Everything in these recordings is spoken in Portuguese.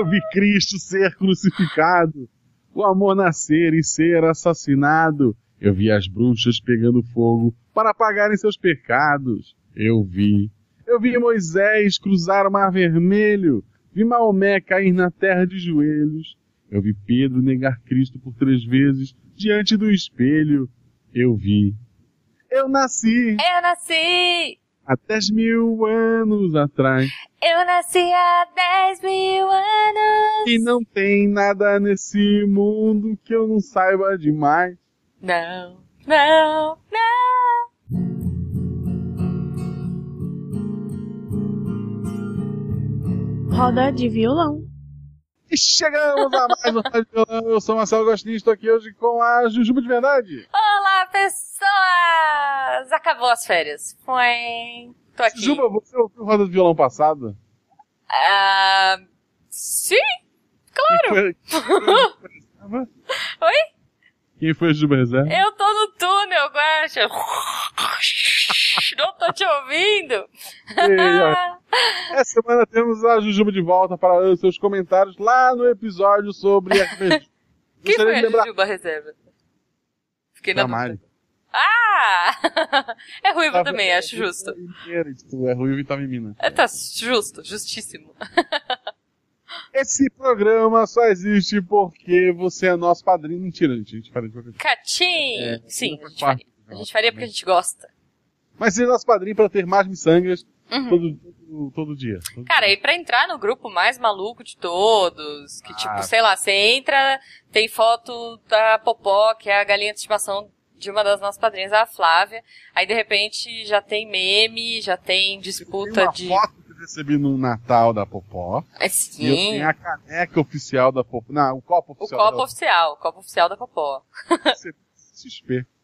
Eu vi Cristo ser crucificado, o amor nascer e ser assassinado. Eu vi as bruxas pegando fogo para apagarem seus pecados. Eu vi. Eu vi Moisés cruzar o mar vermelho. Vi Maomé cair na terra de joelhos. Eu vi Pedro negar Cristo por três vezes diante do espelho. Eu vi. Eu nasci. Eu nasci. Há dez mil anos atrás. Eu nasci há dez mil anos. E não tem nada nesse mundo que eu não saiba demais. Não, não, não. Roda de violão. E chegamos a mais um Roda de Violão. Eu sou Marcelo Gostinho, estou aqui hoje com a Jujuba de Verdade. Olá, pessoas! Acabou as férias. Foi. Tô aqui. Jujuba, você ouviu o Roda de Violão passado? Ah, sim, claro. Quem foi... Oi? Quem foi a Jujuba Reserva? Eu tô no túnel, Guaxa. Não tô te ouvindo. E, Essa semana temos a Jujuba de volta para ler os seus comentários lá no episódio sobre RPG. Quem Gostaria foi a Jujuba Reserva? Fiquei na da dúvida. Ah! É ruivo Tava- também, acho justo. Inteira, tipo, É ruim e em Minas. É, tá justo, justíssimo. Esse programa só existe porque você é nosso padrinho. Mentira, gente. A gente faria de qualquer jeito. Catim! É, Sim, a gente faria. A gente faria porque a gente gosta. Mas seja nosso padrinho para ter mais miçangas Uhum. todo, todo, todo dia. Todo Cara, dia. e pra entrar no grupo mais maluco de todos, que Ah. tipo, sei lá, você entra, tem foto da Popó, que é a galinha de estimação de uma das nossas padrinhas, a Flávia, aí de repente já tem meme, já tem disputa uma de... foto que recebi no Natal da Popó. É, E eu sim, tenho a caneca oficial da Popó. Não, o copo o oficial copo da oficial, o copo oficial da Popó. XP.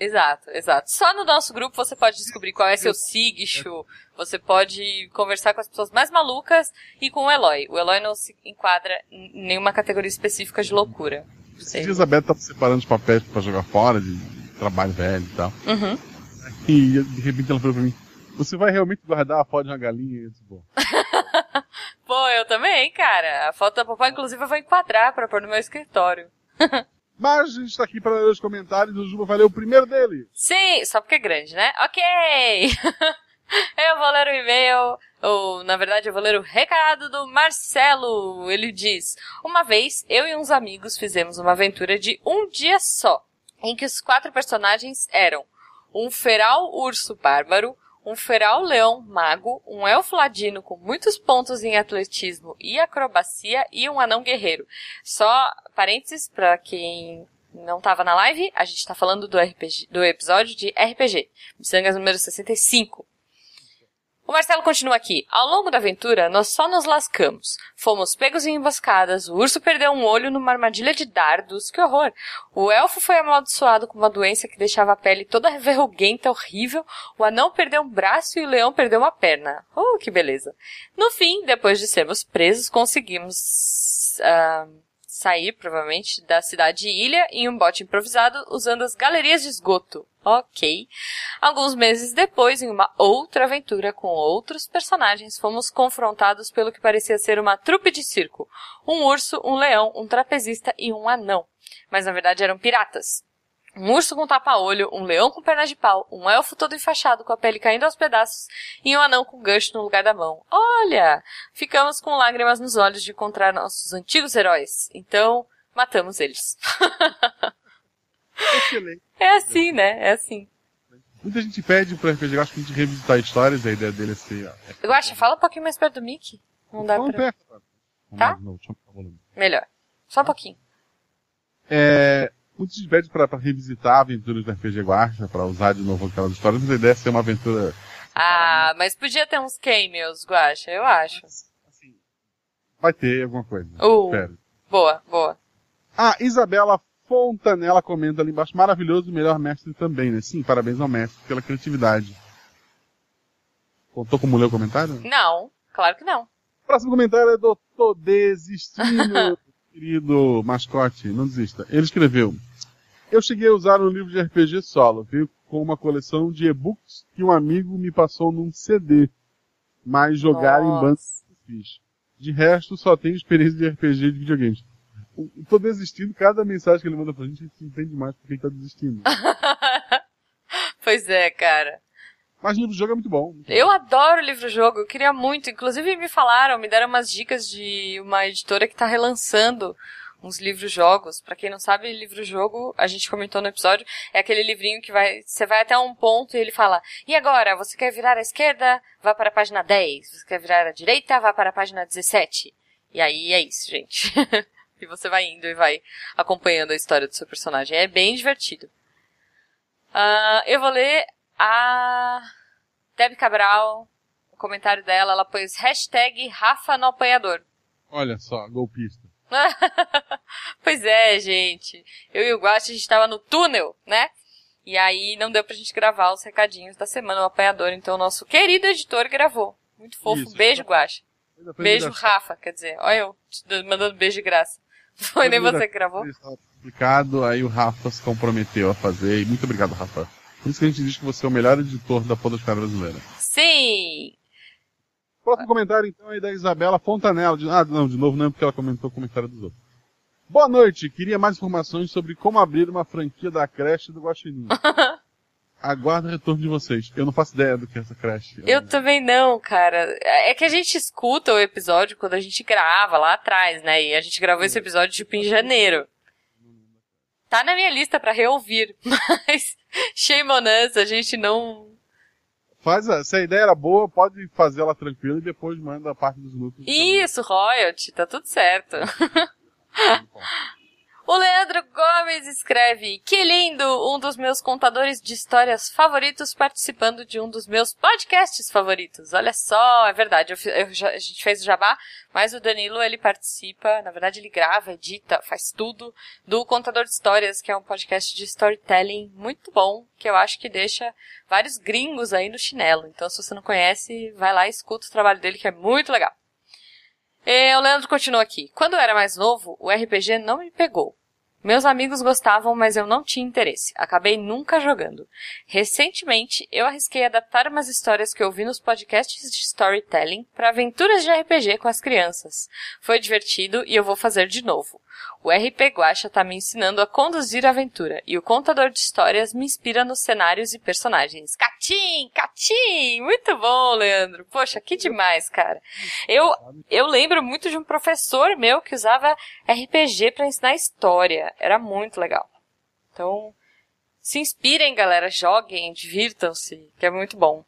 Exato, exato. Só no nosso grupo você pode descobrir qual é seu signo, você pode conversar com as pessoas mais malucas e com o Eloy. O Eloy não se enquadra em nenhuma categoria específica de loucura. A Beta tava separando os papéis pra jogar fora, de trabalho velho e tal. Uhum. E de repente ela falou pra mim, você vai realmente guardar a foto de uma galinha? Eu disse, bom. Pô, eu também, cara. A foto da papai, inclusive, eu vou enquadrar pra pôr no meu escritório. Mas a gente tá aqui para ler os comentários o Juba vai ler o primeiro dele. Sim, só porque é grande, né? Ok! eu vou ler o e-mail, ou na verdade eu vou ler o recado do Marcelo. Ele diz: Uma vez eu e uns amigos fizemos uma aventura de um dia só, em que os quatro personagens eram um feral urso bárbaro, um feral leão mago, um elfo ladino com muitos pontos em atletismo e acrobacia e um anão guerreiro. Só parênteses para quem não estava na live, a gente está falando do RPG, do episódio de RPG, Missangas número 65. O Marcelo continua aqui. Ao longo da aventura, nós só nos lascamos. Fomos pegos em emboscadas, o urso perdeu um olho numa armadilha de dardos, que horror! O elfo foi amaldiçoado com uma doença que deixava a pele toda verruguenta, horrível, o anão perdeu um braço e o leão perdeu uma perna. Oh, que beleza! No fim, depois de sermos presos, conseguimos ah, sair, provavelmente, da cidade de Ilha em um bote improvisado usando as galerias de esgoto. Ok. Alguns meses depois, em uma outra aventura com outros personagens, fomos confrontados pelo que parecia ser uma trupe de circo. Um urso, um leão, um trapezista e um anão. Mas na verdade eram piratas. Um urso com tapa-olho, um leão com pernas de pau, um elfo todo enfaixado com a pele caindo aos pedaços e um anão com gancho no lugar da mão. Olha! Ficamos com lágrimas nos olhos de encontrar nossos antigos heróis. Então, matamos eles. Excelente. É assim, né? É assim. Muita gente pede pro RPG, eu acho que a gente revisitar histórias, a ideia dele é ser... ó, é- Eu acho, fala um pouquinho mais perto do Mickey. Não dá pra... perto, cara. Tá? Melhor. Só um pouquinho. É, gente pede pra, pra revisitar aventuras do RPG Guacha, pra usar de novo aquelas histórias, mas a ideia é ser uma aventura... Ah, mas podia ter uns cameos, Guacha, eu acho. Assim, vai ter alguma coisa. Uh. Espero. Boa, boa. Ah, Isabela Fontanella comenta ali embaixo, maravilhoso e melhor mestre também, né? Sim, parabéns ao mestre pela criatividade. Contou como ler o comentário? Não, claro que não. Próximo comentário é do Tô Desistindo, querido mascote, não desista. Ele escreveu, eu cheguei a usar um livro de RPG solo, veio com uma coleção de e-books que um amigo me passou num CD, mas jogar em bandas fiz. De resto, só tenho experiência de RPG de videogames. Eu tô desistindo, cada mensagem que ele manda pra gente, a gente entende mais porque ele tá desistindo. pois é, cara. Mas livro-jogo é muito bom. Muito Eu bom. adoro livro-jogo, eu queria muito. Inclusive me falaram, me deram umas dicas de uma editora que tá relançando uns livros-jogos. Pra quem não sabe, livro-jogo, a gente comentou no episódio, é aquele livrinho que vai, você vai até um ponto e ele fala, e agora, você quer virar à esquerda? Vá para a página 10. Você quer virar à direita? Vá para a página 17. E aí é isso, gente. e você vai indo e vai acompanhando a história do seu personagem. É bem divertido. Ah, eu vou ler a Deb Cabral, o comentário dela, ela pôs hashtag Rafa no apanhador. Olha só, golpista. pois é, gente. Eu e o Guache, a gente tava no túnel, né? E aí não deu pra gente gravar os recadinhos da semana, o apanhador. Então o nosso querido editor gravou. Muito fofo. Isso. beijo, Guache. Ainda foi Beijo. Rafa. Quer dizer, olha eu mandando beijo de graça. Foi nem você que gravou? Estava publicado, aí o Rafa se comprometeu a fazer. E muito obrigado, Rafa. Por isso que a gente diz que você é o melhor editor da podosfera brasileira. Sim! Próximo comentário, então, é da Isabela Fontanella. De... Ah, não, de novo não, porque ela comentou o comentário dos outros. Boa noite, queria mais informações sobre como abrir uma franquia da creche do Guaxinim. Aguardo o retorno de vocês. Eu não faço ideia do que é essa creche. Eu também não, cara. É que a gente escuta o episódio quando a gente grava lá atrás, né? E a gente gravou esse episódio tipo em janeiro. Tá na minha lista pra reouvir, mas shame on us, a gente não. Faz a... Se a ideia era boa, pode fazer ela tranquila e depois manda a parte dos lucros. Isso, royalty, tá tudo certo. O Leandro Gomes escreve: Que lindo! Um dos meus contadores de histórias favoritos participando de um dos meus podcasts favoritos. Olha só, é verdade, eu eu a gente fez o jabá, mas o Danilo ele participa, na verdade ele grava, edita, faz tudo do Contador de Histórias, que é um podcast de storytelling muito bom, que eu acho que deixa vários gringos aí no chinelo. Então, se você não conhece, vai lá e escuta o trabalho dele, que é muito legal. E o Leandro continua aqui. Quando eu era mais novo, o RPG não me pegou. Meus amigos gostavam, mas eu não tinha interesse. Acabei nunca jogando. Recentemente, eu arrisquei adaptar umas histórias que eu vi nos podcasts de storytelling para aventuras de RPG com as crianças. Foi divertido e eu vou fazer de novo. O RP Guacha tá me ensinando a conduzir a aventura e o contador de histórias me inspira nos cenários e personagens. Catim, catim! Muito bom, Leandro. Poxa, que demais, cara. Eu, eu lembro muito de um professor meu que usava RPG para ensinar história. Era muito legal. Então, se inspirem, galera. Joguem, divirtam-se, que é muito bom.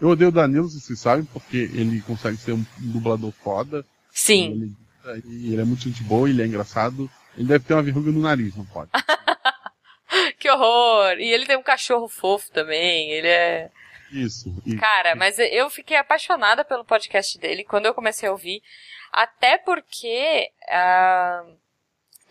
Eu odeio o Danilo, vocês sabem, porque ele consegue ser um dublador foda. Sim. Ele, e ele é muito gente boa, ele é engraçado. Ele deve ter uma verruga no nariz, não pode. Que horror! E ele tem um cachorro fofo também. Ele é. Isso. E, Cara, mas eu fiquei apaixonada pelo podcast dele quando eu comecei a ouvir. Até porque. ah,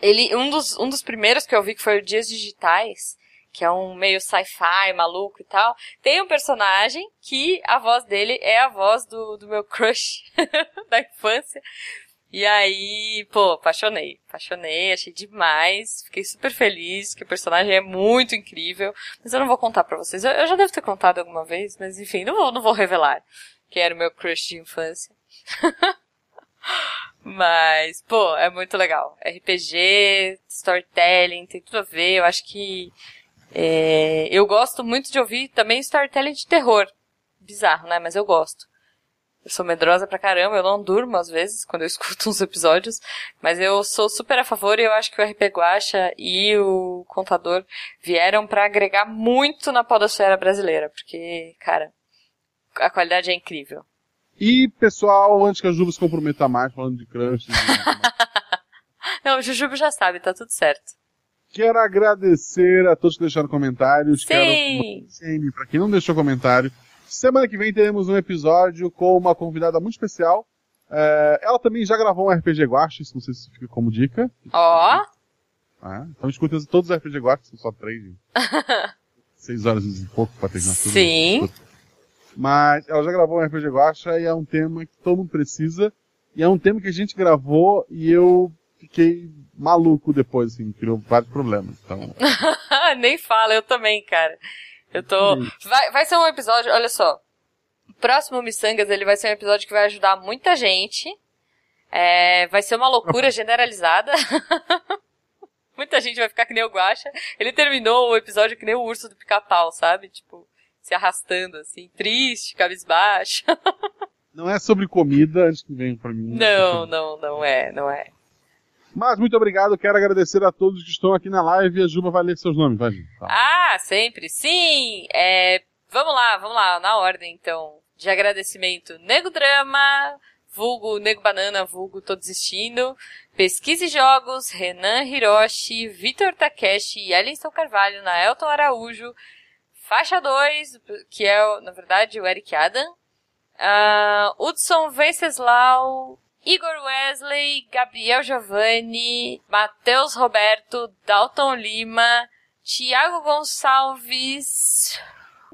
ele, um, dos, um dos primeiros que eu vi, que foi o Dias Digitais, que é um meio sci-fi, maluco e tal, tem um personagem que a voz dele é a voz do, do meu crush da infância. E aí, pô, apaixonei. Apaixonei, achei demais. Fiquei super feliz, que o personagem é muito incrível. Mas eu não vou contar pra vocês. Eu, eu já devo ter contado alguma vez, mas enfim, não vou, não vou revelar. Que era o meu crush de infância. mas, pô, é muito legal. RPG, storytelling, tem tudo a ver. Eu acho que. é, eu gosto muito de ouvir também storytelling de terror. Bizarro, né? Mas eu gosto. Eu sou medrosa pra caramba, eu não durmo às vezes quando eu escuto uns episódios, mas eu sou super a favor e eu acho que o RP Guacha e o Contador vieram pra agregar muito na podosfera brasileira, porque, cara, a qualidade é incrível. e, pessoal, antes que a Juba se comprometa mais falando de crush, Não, o Jujubo já sabe, tá tudo certo. quero agradecer a todos que deixaram comentários. Sim! Quero para quem não deixou comentário. Semana que vem teremos um episódio com uma convidada muito especial. É, ela também já gravou um RPG Guache, isso não sei se fica como dica. Ó, Ah, então escutem todos os RPG Guache, são só três. Seis horas e pouco pra terminar tudo. sim. Mas ela já gravou um RPG Guacha e é um tema que todo mundo precisa. E é um tema que a gente gravou e eu fiquei maluco depois, assim, criou vários problemas. Então, Nem fala, eu também, cara. Eu tô. Vai, vai ser um episódio, olha só. O próximo Missangas, ele vai ser um episódio que vai ajudar muita gente. É, vai ser uma loucura generalizada. Muita gente vai ficar que nem o Guacha. Ele terminou o episódio que nem o urso do pica-pau, sabe? Tipo, se arrastando, assim, triste, cabisbaixo. Não é sobre comida antes que venha pra mim. Não, não, não é, não é. Mas muito obrigado, quero agradecer a todos que estão aqui na live a Juba vai ler seus nomes, vai. Ah, sempre, sim! É, vamos lá, vamos lá, na ordem então. De agradecimento, Nego Drama, vulgo Nego Banana, vulgo Tô Desistindo, Pesquise Jogos, Renan Hiroshi, Vitor Takeshi, Ellison Carvalho, Naelton Araújo, Faixa 2, que é, na verdade, o Eric Adam, uh, Hudson Venceslau, Igor Wesley, Gabriel Giovanni, Matheus Roberto, Dalton Lima, Tiago Gonçalves,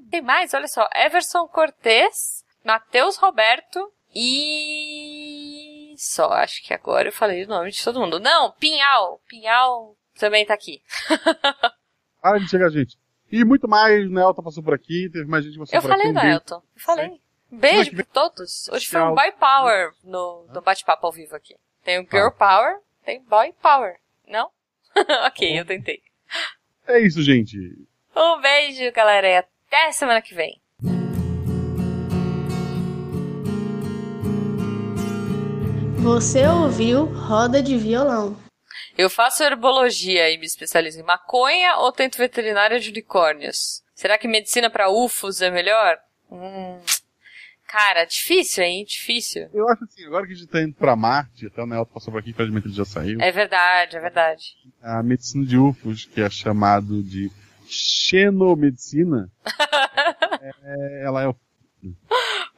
tem mais, olha só, Everson Cortez, Matheus Roberto e só, acho que agora eu falei o nome de todo mundo. Não, Pinhal, Pinhal também tá aqui. Para de chegar, gente. E muito mais, Nelton passou por aqui, teve mais gente passou eu por falei, aqui. Um Nelton, eu falei. Beijo pra todos. Hoje foi um boy power no, no bate-papo ao vivo aqui. Tem o girl power, tem boy power. Não? ok, eu tentei. É isso, gente. Um beijo, galera, e até semana que vem. Você ouviu Roda de Violão. Eu faço herbologia e me especializo em maconha ou tento veterinária de unicórnios? Será que medicina para ufos é melhor? Hum. Cara, difícil, hein? Difícil. Eu acho assim, agora que a gente tá indo pra Marte, até o Nelton passou por aqui, infelizmente ele já saiu. É verdade, é verdade. A medicina de UFOs, que é chamado de xenomedicina, é, ela é o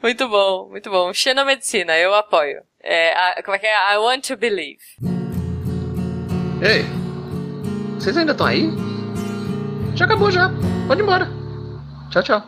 Muito bom, muito bom. Xenomedicina, eu apoio. É, a- como é que é? I want to believe. Ei, vocês ainda estão aí? Já acabou já. Pode ir embora. Tchau, tchau.